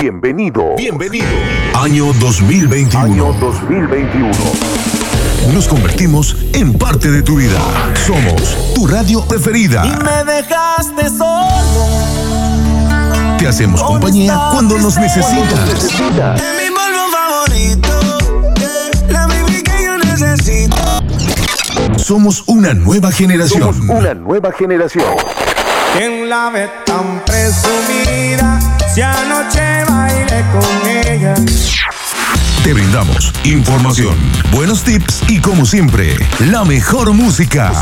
Bienvenido. Bienvenido. Año 2021. Año 2021. Nos convertimos en parte de tu vida. Somos tu radio preferida. Y me dejaste solo. Te hacemos compañía cuando nos necesitas. Mi favorito. eh, La que yo necesito. Somos una nueva generación. Somos una nueva generación. ¿Quién la ve tan presumida? Si anoche bailé con ella. Te brindamos información, buenos tips y como siempre, la mejor música.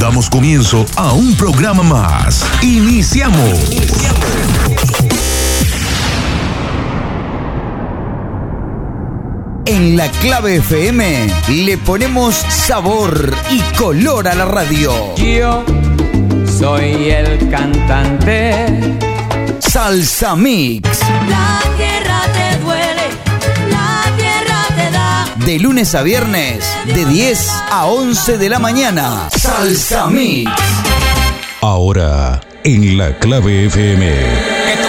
Damos comienzo a un programa más. Iniciamos. En la clave FM le ponemos sabor y color a la radio. Yo soy el cantante. Salsa Mix. La tierra te duele, la tierra te da. De lunes a viernes, de 10 a 11 de la mañana. Salsa Mix. Ahora, en la clave FM. Que tú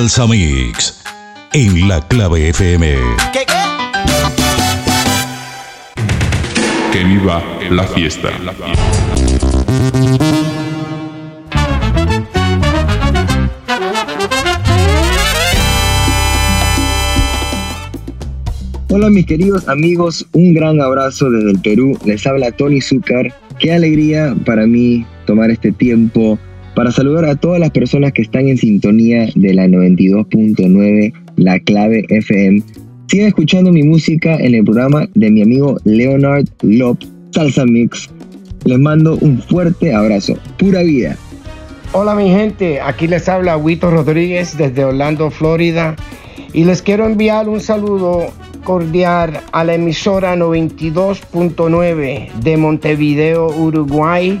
Salsa Mix en la clave FM. ¿Qué qué? Que viva la fiesta. Hola mis queridos amigos, un gran abrazo desde el Perú. Les habla Tony Zúcar. Qué alegría para mí tomar este tiempo para saludar a todas las personas que están en sintonía de la 92.9 La Clave FM. Sigan escuchando mi música en el programa de mi amigo Leonard Lop, Salsa Mix. Les mando un fuerte abrazo. Pura vida. Hola mi gente, aquí les habla Huito Rodríguez desde Orlando, Florida y les quiero enviar un saludo cordial a la emisora 92.9 de Montevideo, Uruguay,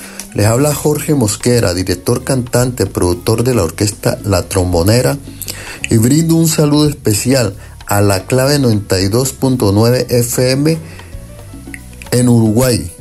les habla Jorge Mosquera, director, cantante, productor de la orquesta La Trombonera, y brindo un saludo especial a la clave 92.9 FM en Uruguay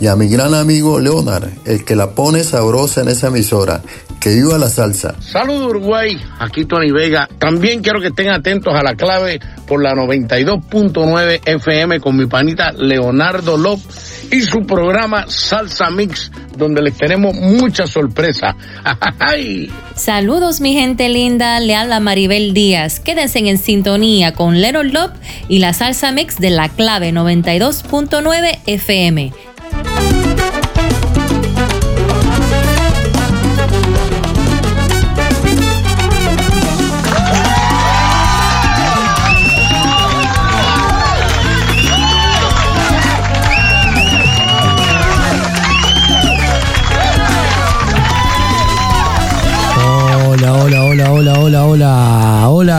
y a mi gran amigo Leonard, el que la pone sabrosa en esa emisora. Que viva la salsa. Saludos Uruguay, aquí Tony Vega. También quiero que estén atentos a la clave por la 92.9 FM con mi panita Leonardo López y su programa Salsa Mix, donde les tenemos mucha sorpresa. Saludos mi gente linda, le habla Maribel Díaz. Quédense en sintonía con Leonard Lop y la salsa mix de la clave 92.9 FM.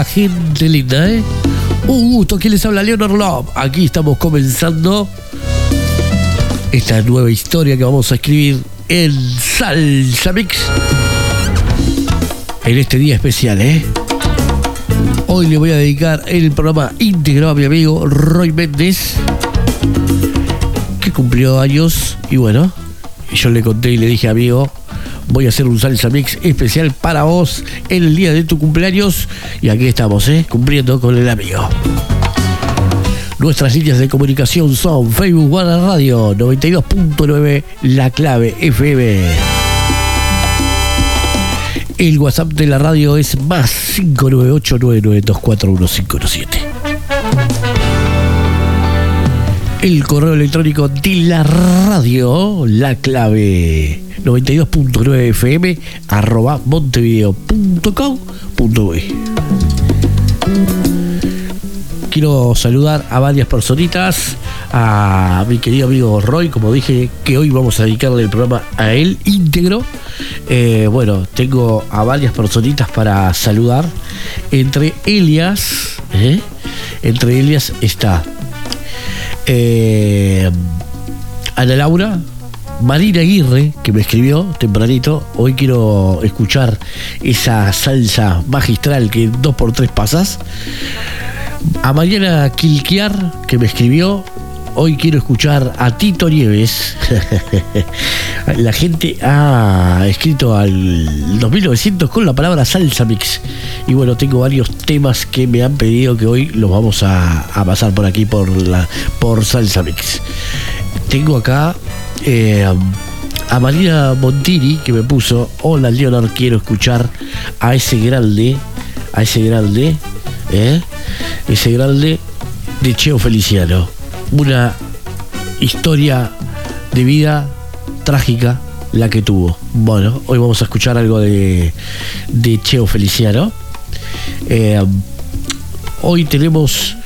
Gente linda, ¿eh? Un gusto, ¿quién les habla? Leonor Love. Aquí estamos comenzando esta nueva historia que vamos a escribir en Salsa Mix. En este día especial, ¿eh? Hoy le voy a dedicar el programa íntegro a mi amigo Roy Méndez, que cumplió años y bueno, yo le conté y le dije, amigo, voy a hacer un salsa mix especial para vos en el día de tu cumpleaños y aquí estamos, ¿eh? Cumpliendo con el amigo. Nuestras líneas de comunicación son Facebook Guarda Radio 92.9 La Clave FM. El WhatsApp de la radio es más 598-99241-517. El correo electrónico de la radio, la clave 92.9 fm arroba montevideo.com.uy Quiero saludar a varias personitas, a mi querido amigo Roy, como dije, que hoy vamos a dedicarle el programa a él íntegro. Eh, bueno, tengo a varias personitas para saludar. Entre Elias, ¿eh? entre Elias está eh, Ana Laura, Marina Aguirre, que me escribió tempranito, hoy quiero escuchar esa salsa magistral que dos por tres pasas. A Mariana Quilquiar, que me escribió, hoy quiero escuchar a Tito Nieves. la gente ha escrito al 2900 con la palabra salsa mix. Y bueno, tengo varios temas que me han pedido que hoy los vamos a, a pasar por aquí por, la, por salsa mix. Tengo acá eh, a María Montini que me puso, hola Leonard, quiero escuchar a ese grande, a ese grande, ¿eh? ese grande de Cheo Feliciano. Una historia de vida trágica la que tuvo. Bueno, hoy vamos a escuchar algo de, de Cheo Feliciano. Eh, hoy tenemos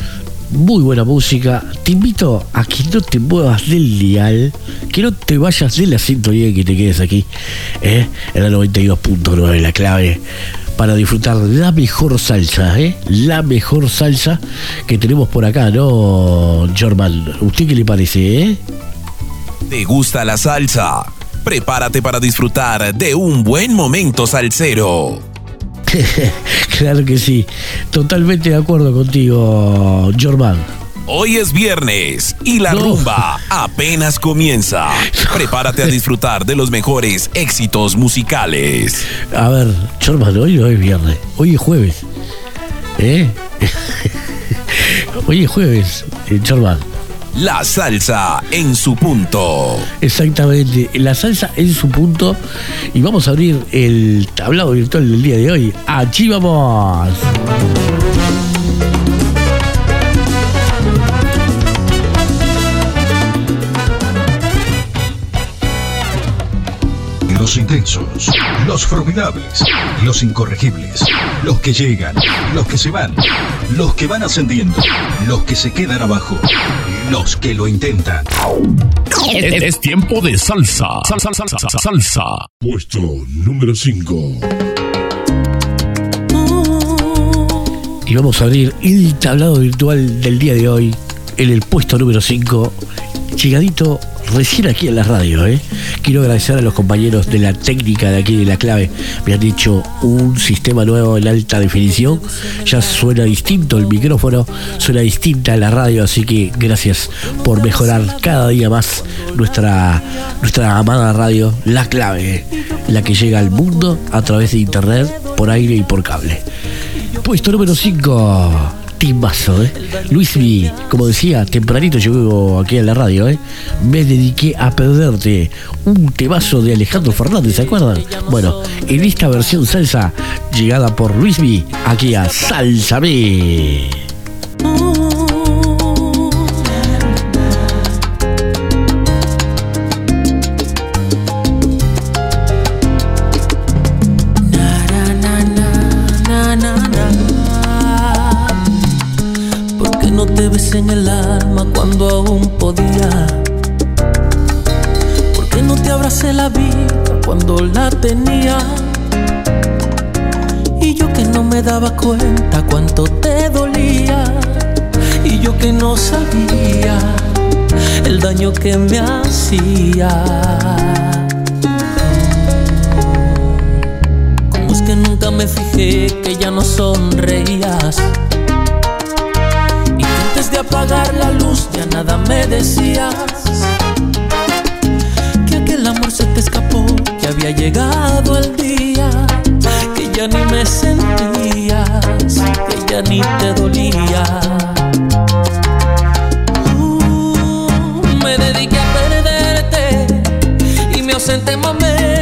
muy buena música. Te invito a que no te muevas del dial, que no te vayas de la y que te quedes aquí, ¿eh? en la 92.9, la clave, para disfrutar la mejor salsa, ¿eh? la mejor salsa que tenemos por acá, ¿no, Jorman? ¿Usted qué le parece, eh? ¿Te gusta la salsa? Prepárate para disfrutar de un buen momento salsero. claro que sí, totalmente de acuerdo contigo, Jorman. Hoy es viernes y la rumba apenas comienza. Prepárate a disfrutar de los mejores éxitos musicales. A ver, Jorman, hoy no es viernes, hoy es jueves. ¿Eh? hoy es jueves, eh, Jorman. La salsa en su punto. Exactamente, la salsa en su punto. Y vamos a abrir el tablado virtual del día de hoy. Allí vamos. Los intensos, los formidables, los incorregibles, los que llegan, los que se van, los que van ascendiendo, los que se quedan abajo, los que lo intentan. Es, es tiempo de salsa. Salsa, salsa, salsa, salsa. Puesto número 5. Y vamos a abrir el tablado virtual del día de hoy en el puesto número 5. Llegadito recién aquí en la radio, ¿eh? Quiero agradecer a los compañeros de la técnica de aquí de la clave. Me han dicho un sistema nuevo en alta definición. Ya suena distinto el micrófono, suena distinta la radio, así que gracias por mejorar cada día más nuestra, nuestra amada radio, la clave, la que llega al mundo a través de internet, por aire y por cable. Puesto número 5. Timbazo, ¿eh? Luis como decía, tempranito llegó aquí a la radio, ¿eh? Me dediqué a perderte. Un temazo de Alejandro Fernández, ¿se acuerdan? Bueno, en esta versión salsa, llegada por Luis V, aquí a Salsa B. te ves en el alma cuando aún podía? ¿Por qué no te abracé la vida cuando la tenía? Y yo que no me daba cuenta cuánto te dolía y yo que no sabía el daño que me hacía. Como es que nunca me fijé que ya no sonreías me decías que aquel amor se te escapó, que había llegado el día que ya ni me sentías, que ya ni te dolía. Uh, me dediqué a perderte y me ausenté en momentos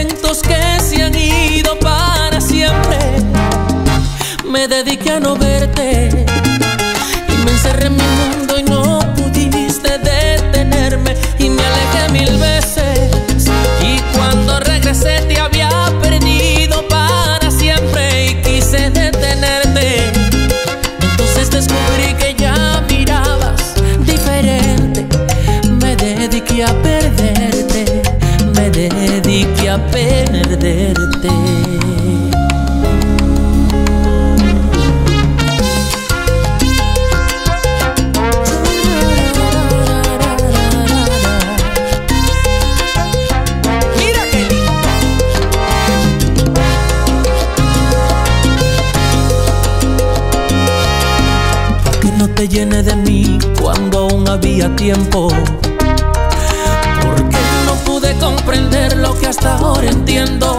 Porque no pude comprender lo que hasta ahora entiendo.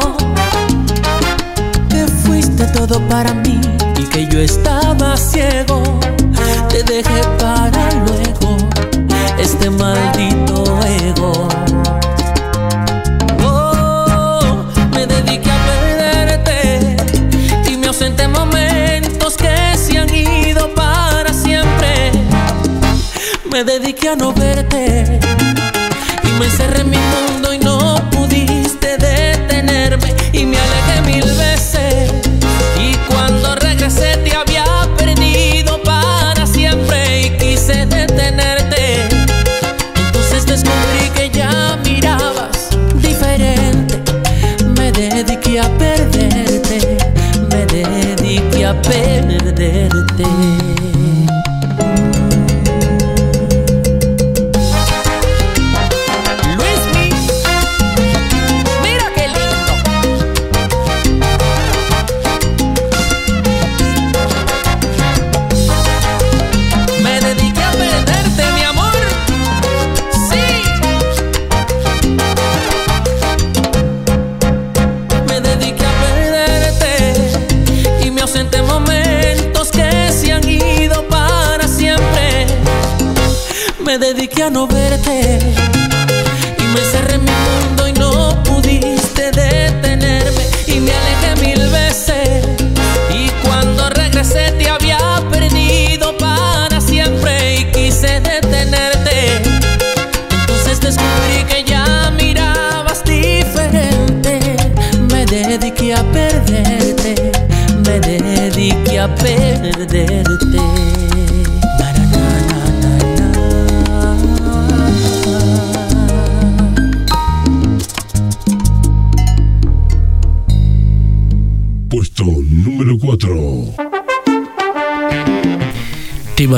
Que fuiste todo para mí y que yo estaba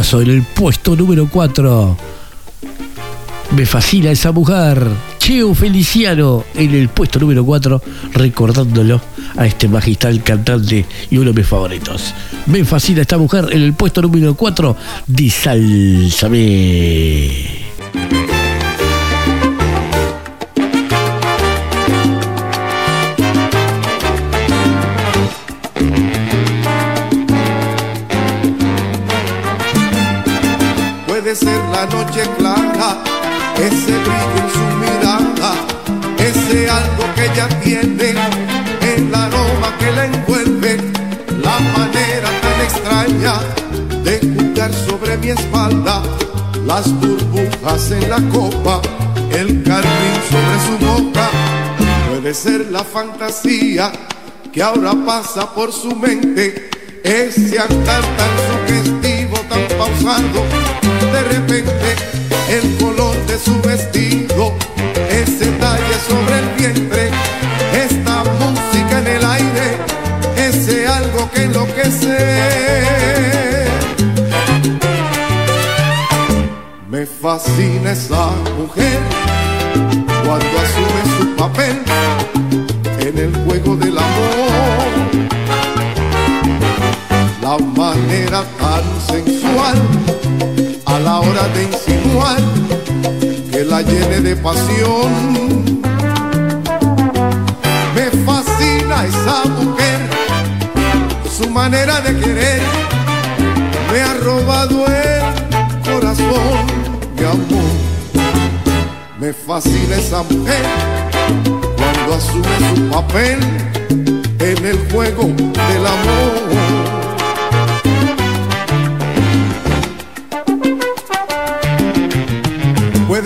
Sobre el puesto número 4. Me fascina esa mujer. Cheo Feliciano en el puesto número 4, recordándolo a este magistral cantante y uno de mis favoritos. Me fascina esta mujer en el puesto número 4 de noche clara, ese brillo en su mirada, ese algo que ella tiene, el aroma que la envuelve, la manera tan extraña de jugar sobre mi espalda, las burbujas en la copa, el carmín sobre su boca. Puede ser la fantasía que ahora pasa por su mente, ese andar tan sugestivo, tan pausado, de repente su vestido, ese talle sobre el vientre, esta música en el aire, ese algo que enloquece. Me fascina esa mujer cuando asume su papel en el juego del amor. La manera tan sensual a la hora de insinuar la llene de pasión. Me fascina esa mujer, su manera de querer me ha robado el corazón, mi amor. Me fascina esa mujer cuando asume su papel en el juego del amor.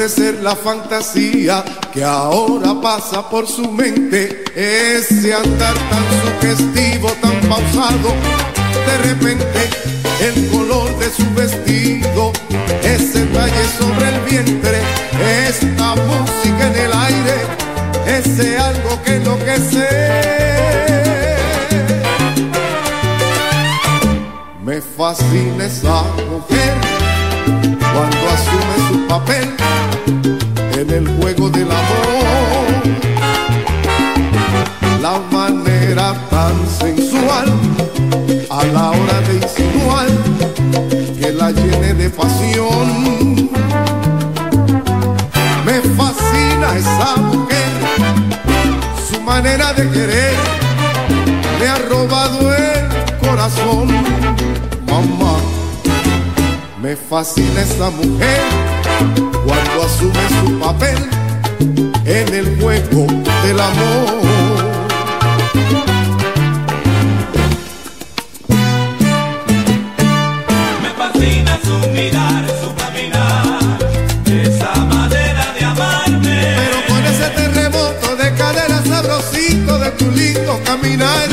Ser la fantasía que ahora pasa por su mente, ese andar tan sugestivo, tan pausado, de repente el color de su vestido, ese talle sobre el vientre, esta música en el aire, ese algo que enloquece. Me fascina esa mujer cuando asume su papel en el juego del amor. La manera tan sensual a la hora de insinuar que la llene de pasión. Me fascina esa mujer, su manera de querer me ha robado el corazón. Me fascina esa mujer cuando asume su papel en el juego del amor. Me fascina su mirar, su caminar, esa manera de amarme. Pero con ese terremoto de cadera sabrosito de tu lindo caminar.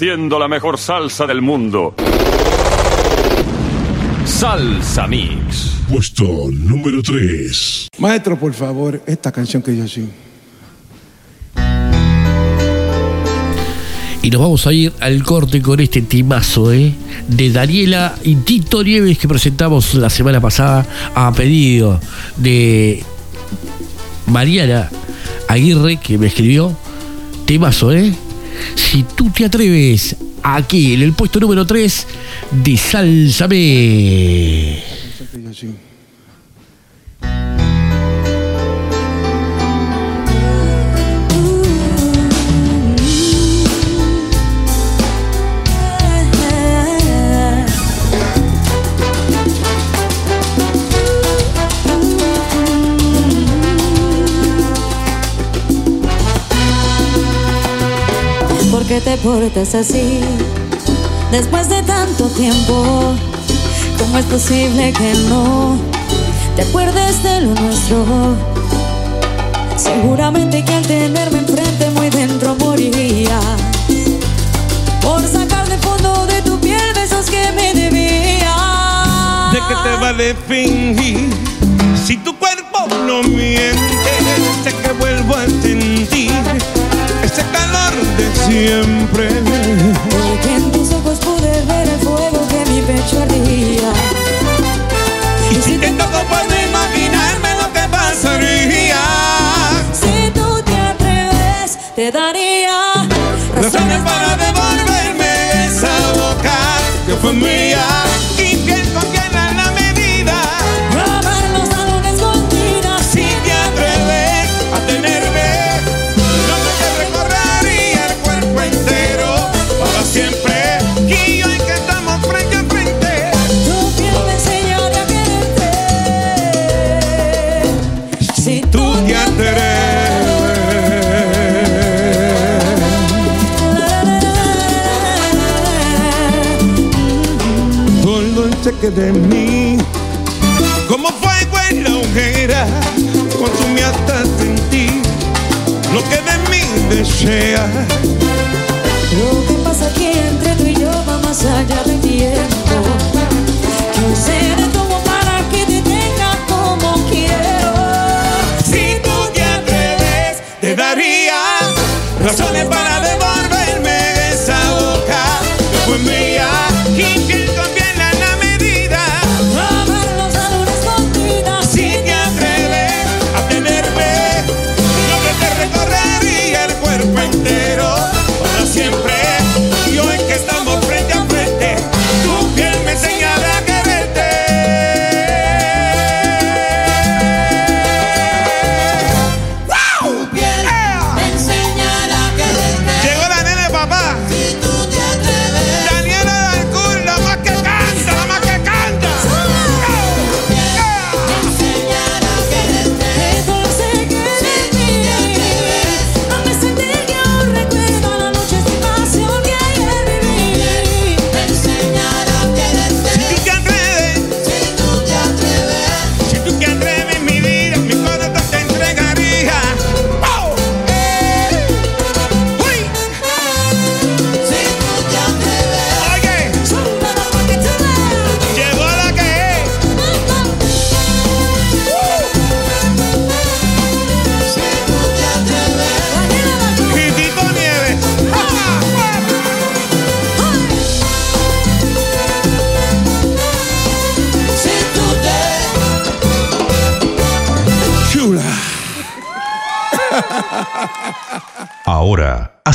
Haciendo la mejor salsa del mundo. Salsa Mix. Puesto número 3. Maestro, por favor, esta canción que yo sí. Y nos vamos a ir al corte con este timazo, ¿eh? De Daniela y Tito Nieves que presentamos la semana pasada a pedido de Mariana Aguirre que me escribió. Timazo, ¿eh? Si tú te atreves aquí en el puesto número 3 de Sálzame. Portas así? Después de tanto tiempo, ¿cómo es posible que no te acuerdes de lo nuestro? Seguramente que al tenerme enfrente muy dentro moriría por sacar del fondo de tu piel besos que me debías. ¿De qué te vale fingir? Si tu cuerpo no miente, sé que vuelvo a siempre. Porque en tus ojos pude ver el fuego que mi pecho ardía. Y si intento puedo imaginarme lo que pasaría. Si tú te atreves, te daría Razones para devolverme esa boca que fue mía. Atreves. El cheque de mí, como fuego en la hoguera, consume hasta sentir lo que de mí desea.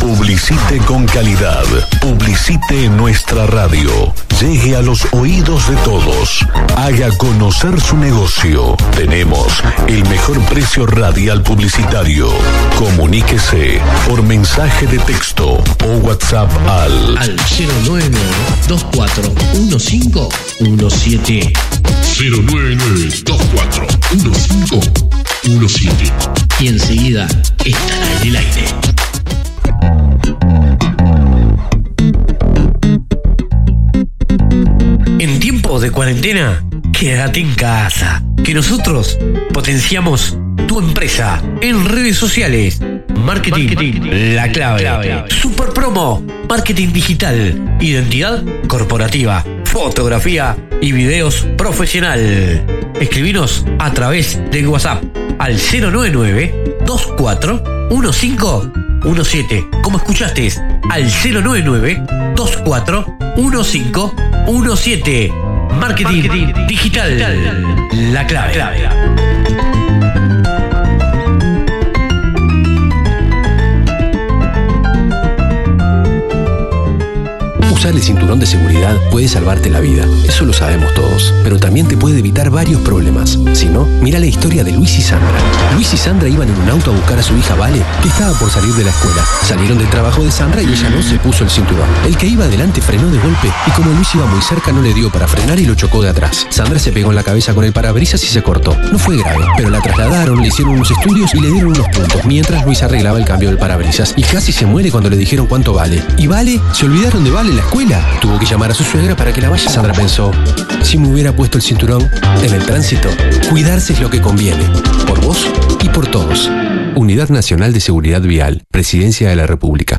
Publicite con calidad. Publicite en nuestra radio. Llegue a los oídos de todos. Haga conocer su negocio. Tenemos el mejor precio radial publicitario. Comuníquese por mensaje de texto o WhatsApp al Al 09241517. 099241517. Y enseguida estará en el aire. Tiempos de cuarentena, quédate en casa. Que nosotros potenciamos tu empresa en redes sociales. Marketing, la clave. Super promo, marketing digital, identidad corporativa, fotografía y videos profesional. Escribinos a través de WhatsApp al 099 241517. Como escuchaste, al 099 241517. Marketing, digital, la clave. Usar el cinturón de seguridad puede salvarte la vida, eso lo sabemos todos, pero también te puede evitar varios problemas. Si no, mira la historia de Luis y Sandra. Luis y Sandra iban en un auto a buscar a su hija Vale, que estaba por salir de la escuela. Salieron del trabajo de Sandra y ella no se puso el cinturón. El que iba adelante frenó de golpe y como Luis iba muy cerca no le dio para frenar y lo chocó de atrás. Sandra se pegó en la cabeza con el parabrisas y se cortó. No fue grave, pero la trasladaron, le hicieron unos estudios y le dieron unos puntos, mientras Luis arreglaba el cambio del parabrisas. Y casi se muere cuando le dijeron cuánto vale. ¿Y Vale? ¿Se olvidaron de Vale la escuela? Tuvo que llamar a su suegra para que la vaya. Sandra pensó, si me hubiera puesto el cinturón en el tránsito, cuidarse es lo que conviene. Por vos y por todos. Unidad Nacional de Seguridad Vial, Presidencia de la República.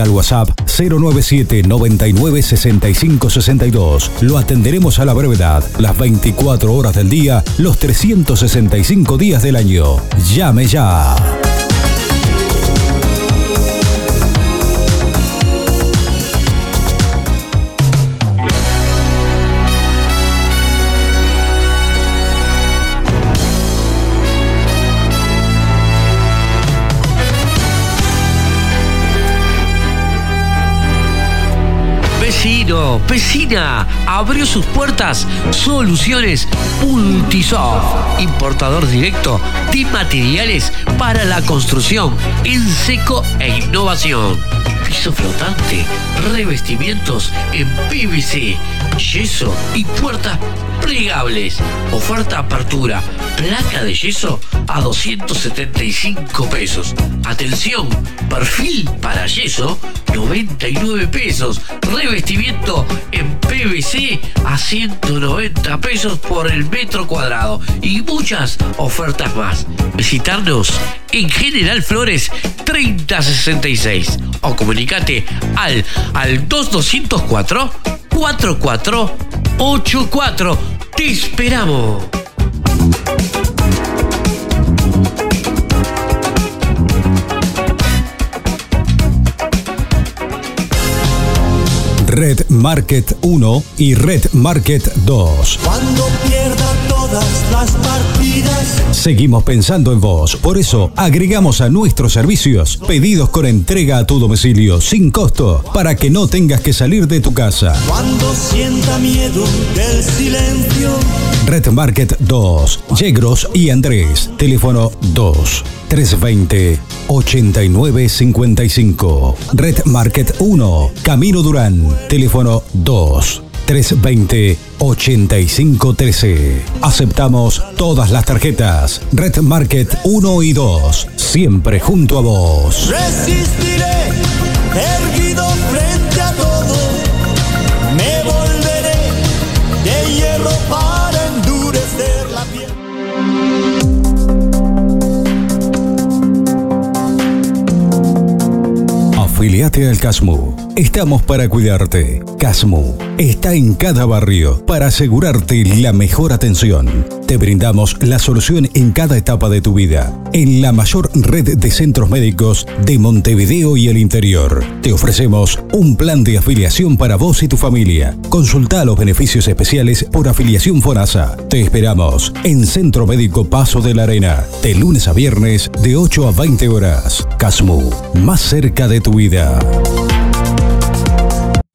al WhatsApp 097 99 65 62. Lo atenderemos a la brevedad, las 24 horas del día, los 365 días del año. Llame ya. Vecina, abrió sus puertas Soluciones Multisoft, importador directo de materiales para la construcción en seco e innovación. Piso flotante, revestimientos en PVC, yeso y puertas plegables. Oferta apertura, placa de yeso a 275 pesos. Atención, perfil para yeso 99 pesos. Revestimiento en PVC a 190 pesos por el metro cuadrado. Y muchas ofertas más. Visitarnos en General Flores 3066 o comunicate al, al 2204 4484. Te esperamos. Red Market 1 y Red Market 2. Cuando pierda todas las partidas. Seguimos pensando en vos, por eso agregamos a nuestros servicios pedidos con entrega a tu domicilio sin costo para que no tengas que salir de tu casa. Cuando sienta miedo del silencio. Red Market 2, Yegros y Andrés, teléfono 2 320 8955. Red Market 1, Camino Durán, teléfono 2 320 8513. Aceptamos todas las tarjetas. Red Market 1 y 2, siempre junto a vos. Resistiré, Afiliate al CASMU. Estamos para cuidarte. CASMU está en cada barrio para asegurarte la mejor atención. Te brindamos la solución en cada etapa de tu vida. En la mayor red de centros médicos de Montevideo y el interior. Te ofrecemos un plan de afiliación para vos y tu familia. Consulta los beneficios especiales por afiliación FONASA. Te esperamos en Centro Médico Paso de la Arena. De lunes a viernes de 8 a 20 horas. CASMU. Más cerca de tu vida.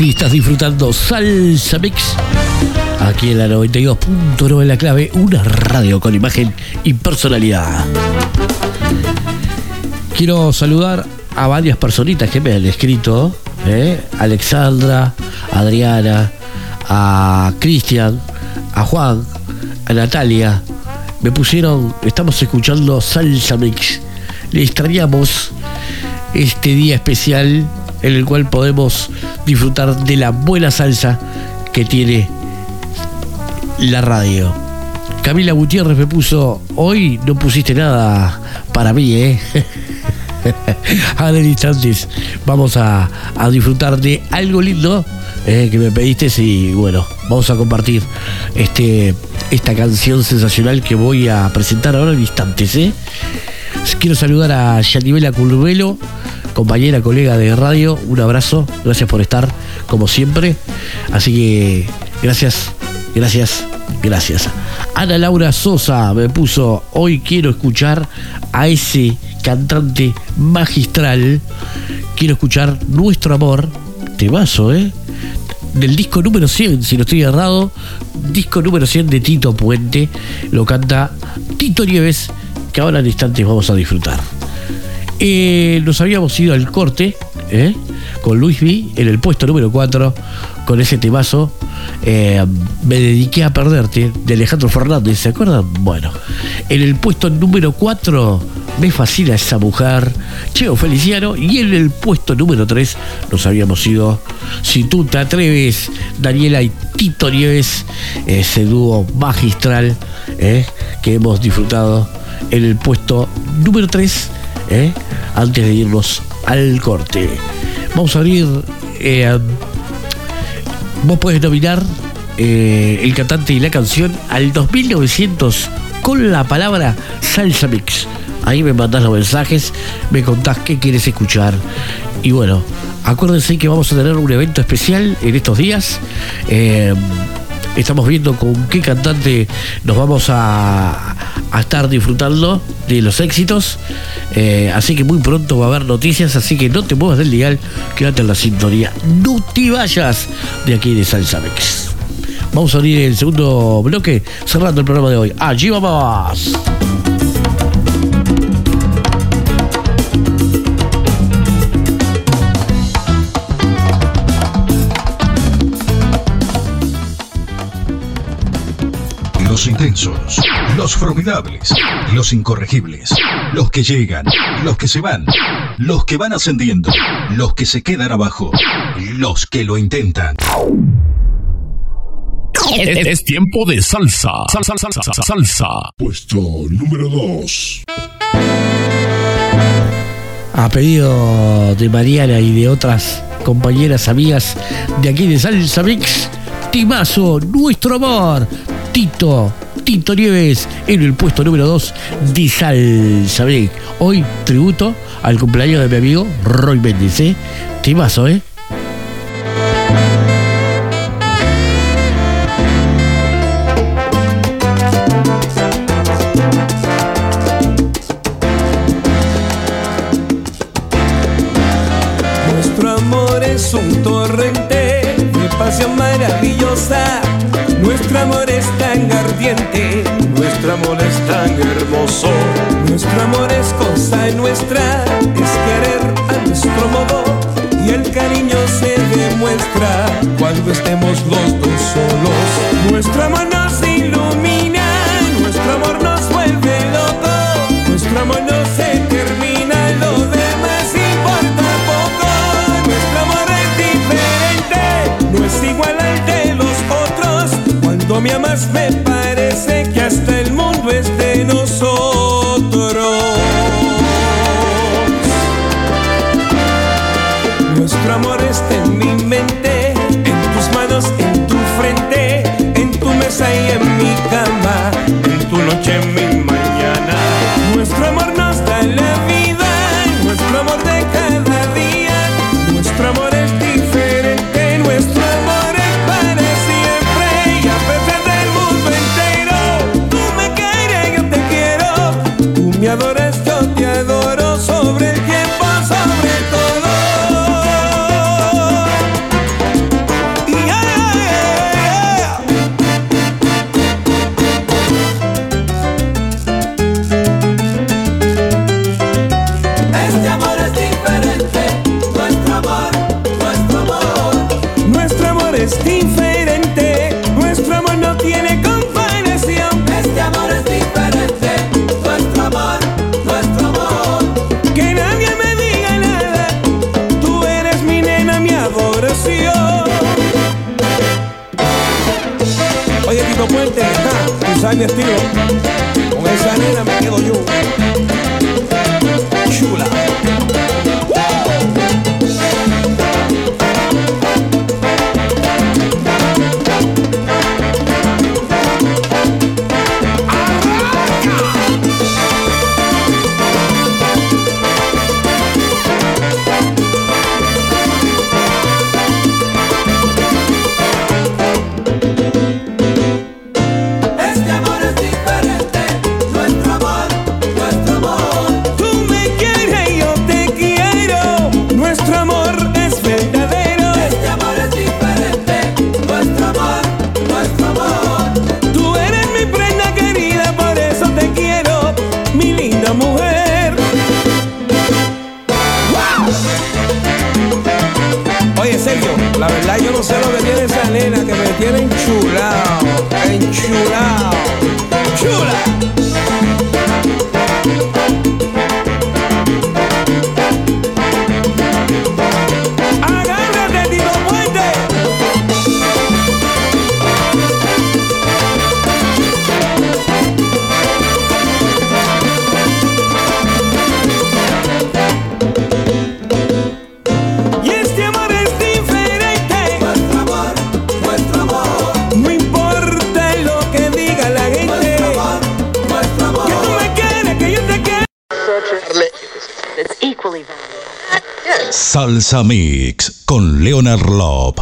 Claro que sí, estás disfrutando Salsa Mix. Aquí en la 92.9 en la clave, una radio con imagen y personalidad. Quiero saludar a varias personitas que me han escrito. ¿eh? Alexandra, Adriana, a Cristian, a Juan, a Natalia. Me pusieron, estamos escuchando Salsa Mix. Le extrañamos este día especial en el cual podemos disfrutar de la buena salsa que tiene la radio. Camila Gutiérrez me puso, hoy no pusiste nada para mí, ¿eh? Ahora en instantes vamos a, a disfrutar de algo lindo eh, que me pediste y bueno, vamos a compartir este, esta canción sensacional que voy a presentar ahora en instantes, ¿eh? Quiero saludar a Yanibela Curvelo, compañera, colega de radio. Un abrazo, gracias por estar, como siempre. Así que gracias, gracias, gracias. Ana Laura Sosa me puso, hoy quiero escuchar a ese cantante magistral. Quiero escuchar Nuestro Amor. Te vaso, ¿eh? Del disco número 100, si no estoy errado. Disco número 100 de Tito Puente. Lo canta Tito Nieves, que ahora en instantes vamos a disfrutar. Eh, nos habíamos ido al corte ¿eh? con Luis V en el puesto número 4 con ese temazo. eh, me dediqué a perderte de Alejandro Fernández, ¿se acuerdan? Bueno, en el puesto número 4 me fascina esa mujer, Cheo Feliciano, y en el puesto número 3 nos habíamos ido, si tú te atreves, Daniela y Tito Nieves, ese dúo magistral que hemos disfrutado en el puesto número 3, ¿eh? antes de irnos al corte. Vamos a abrir. eh, vos podés nominar eh, el cantante y la canción al 2900 con la palabra salsa mix. Ahí me mandás los mensajes, me contás qué quieres escuchar. Y bueno, acuérdense que vamos a tener un evento especial en estos días. Estamos viendo con qué cantante nos vamos a, a estar disfrutando de los éxitos. Eh, así que muy pronto va a haber noticias, así que no te muevas del dial, quédate en la sintonía. No te vayas de aquí de Salsa Mix. Vamos a abrir el segundo bloque, cerrando el programa de hoy. Allí vamos. Intensos, los formidables, los incorregibles, los que llegan, los que se van, los que van ascendiendo, los que se quedan abajo, los que lo intentan. Es, es tiempo de salsa. Salsa, salsa, salsa, salsa. Puesto número 2. A pedido de Mariana y de otras compañeras amigas de aquí de Salsa Mix, Timazo, nuestro amor, Tito, Tito Nieves, en el puesto número 2 de Salsa Mix. Hoy tributo al cumpleaños de mi amigo Roy Méndez, ¿eh? Timazo, ¿eh? Nuestro amor es un torrente de pasión maravillosa. Nuestro amor es tan hermoso. Nuestro amor es cosa nuestra, es querer a nuestro modo. Y el cariño se demuestra cuando estemos los dos solos. Nuestro amor nos ilumina, nuestro amor nos vuelve locos. Nuestro amor no se termina, lo demás importa poco. Nuestro amor es diferente, no es igual al de los otros. Cuando me amas me tiene esa nena que me tiene enchulado, enchulado, Salsa Mix con Leonard Lop.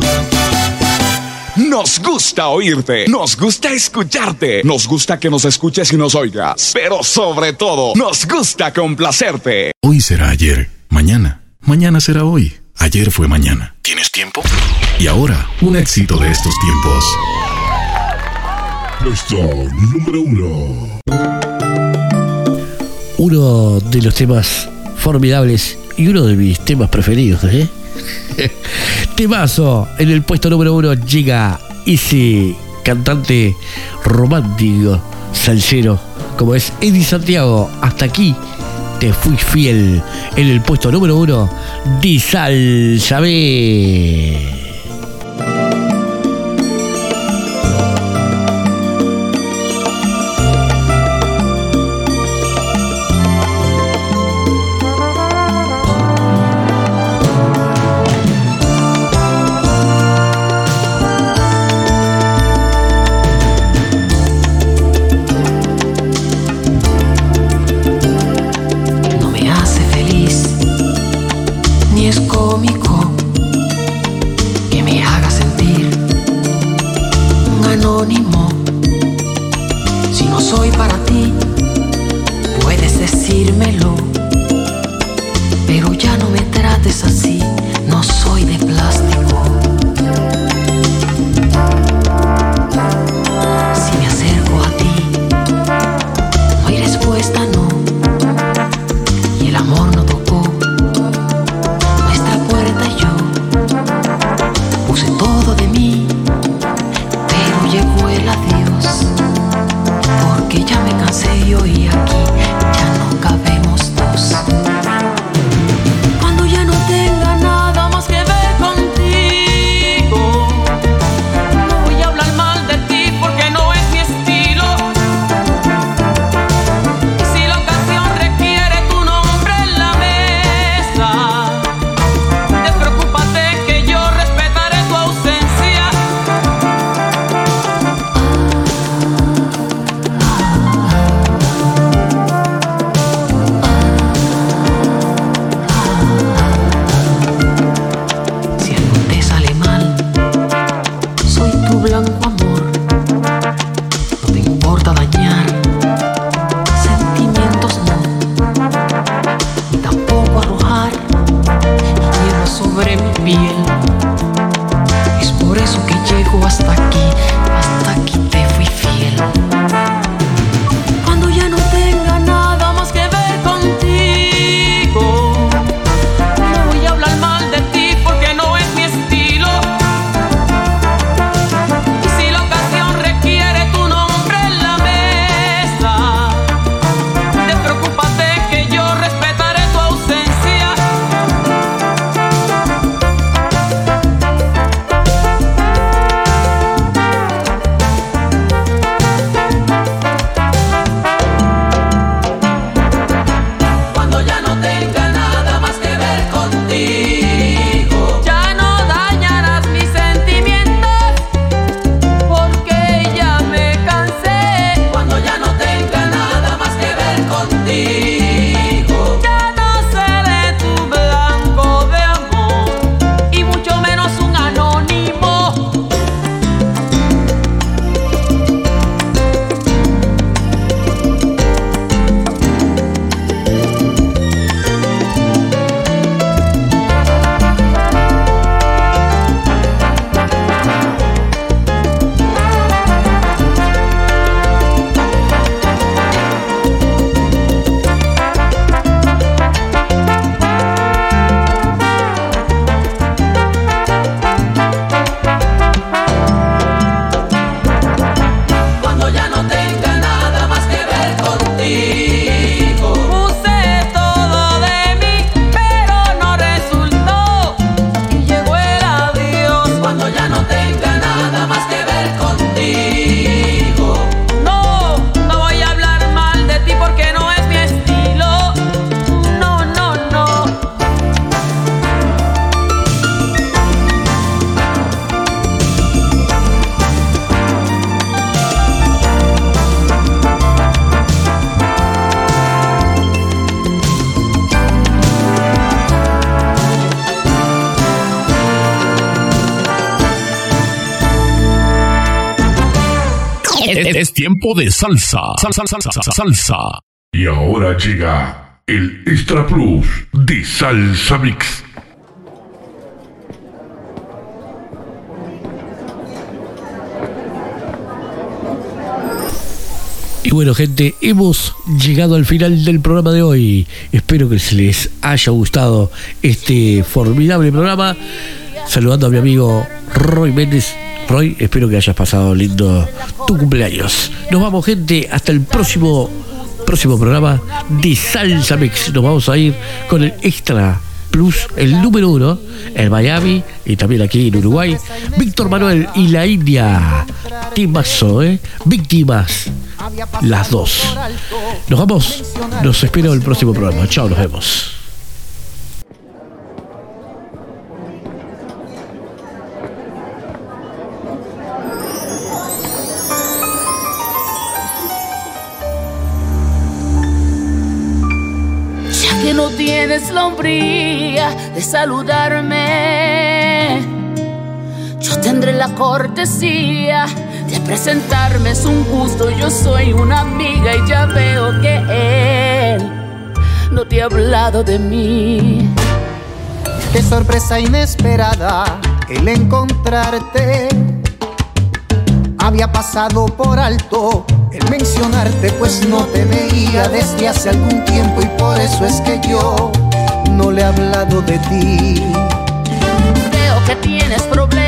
Nos gusta oírte, nos gusta escucharte, nos gusta que nos escuches y nos oigas, pero sobre todo, nos gusta complacerte. Hoy será ayer, mañana, mañana será hoy, ayer fue mañana. ¿Tienes tiempo? Y ahora, un éxito de estos tiempos. Puesto número uno. Uno de los temas formidables y uno de mis temas preferidos, ¿eh? Temazo, en el puesto número uno llega ese cantante romántico, salsero, como es Eddie Santiago. Hasta aquí te fui fiel en el puesto número uno de Salsa B. tiempo de salsa. Salsa, salsa, salsa, salsa. Y ahora llega el Extra Plus de Salsa Mix. Y bueno, gente, hemos llegado al final del programa de hoy. Espero que se les haya gustado este formidable programa. Saludando a mi amigo Roy Méndez. Roy, espero que hayas pasado lindo tu cumpleaños. Nos vamos, gente, hasta el próximo próximo programa de Salsa Mix. Nos vamos a ir con el Extra Plus, el número uno, en Miami y también aquí en Uruguay. Víctor Manuel y la India. Timazo, ¿eh? Víctimas. Las dos. Nos vamos. Los espero el próximo programa. Chao, nos vemos. Saludarme, yo tendré la cortesía de presentarme. Es un gusto, yo soy una amiga y ya veo que él no te ha hablado de mí. Qué sorpresa inesperada el encontrarte. Había pasado por alto el mencionarte, pues no te veía desde hace algún tiempo y por eso es que yo no le he hablado de ti. Veo que tienes problemas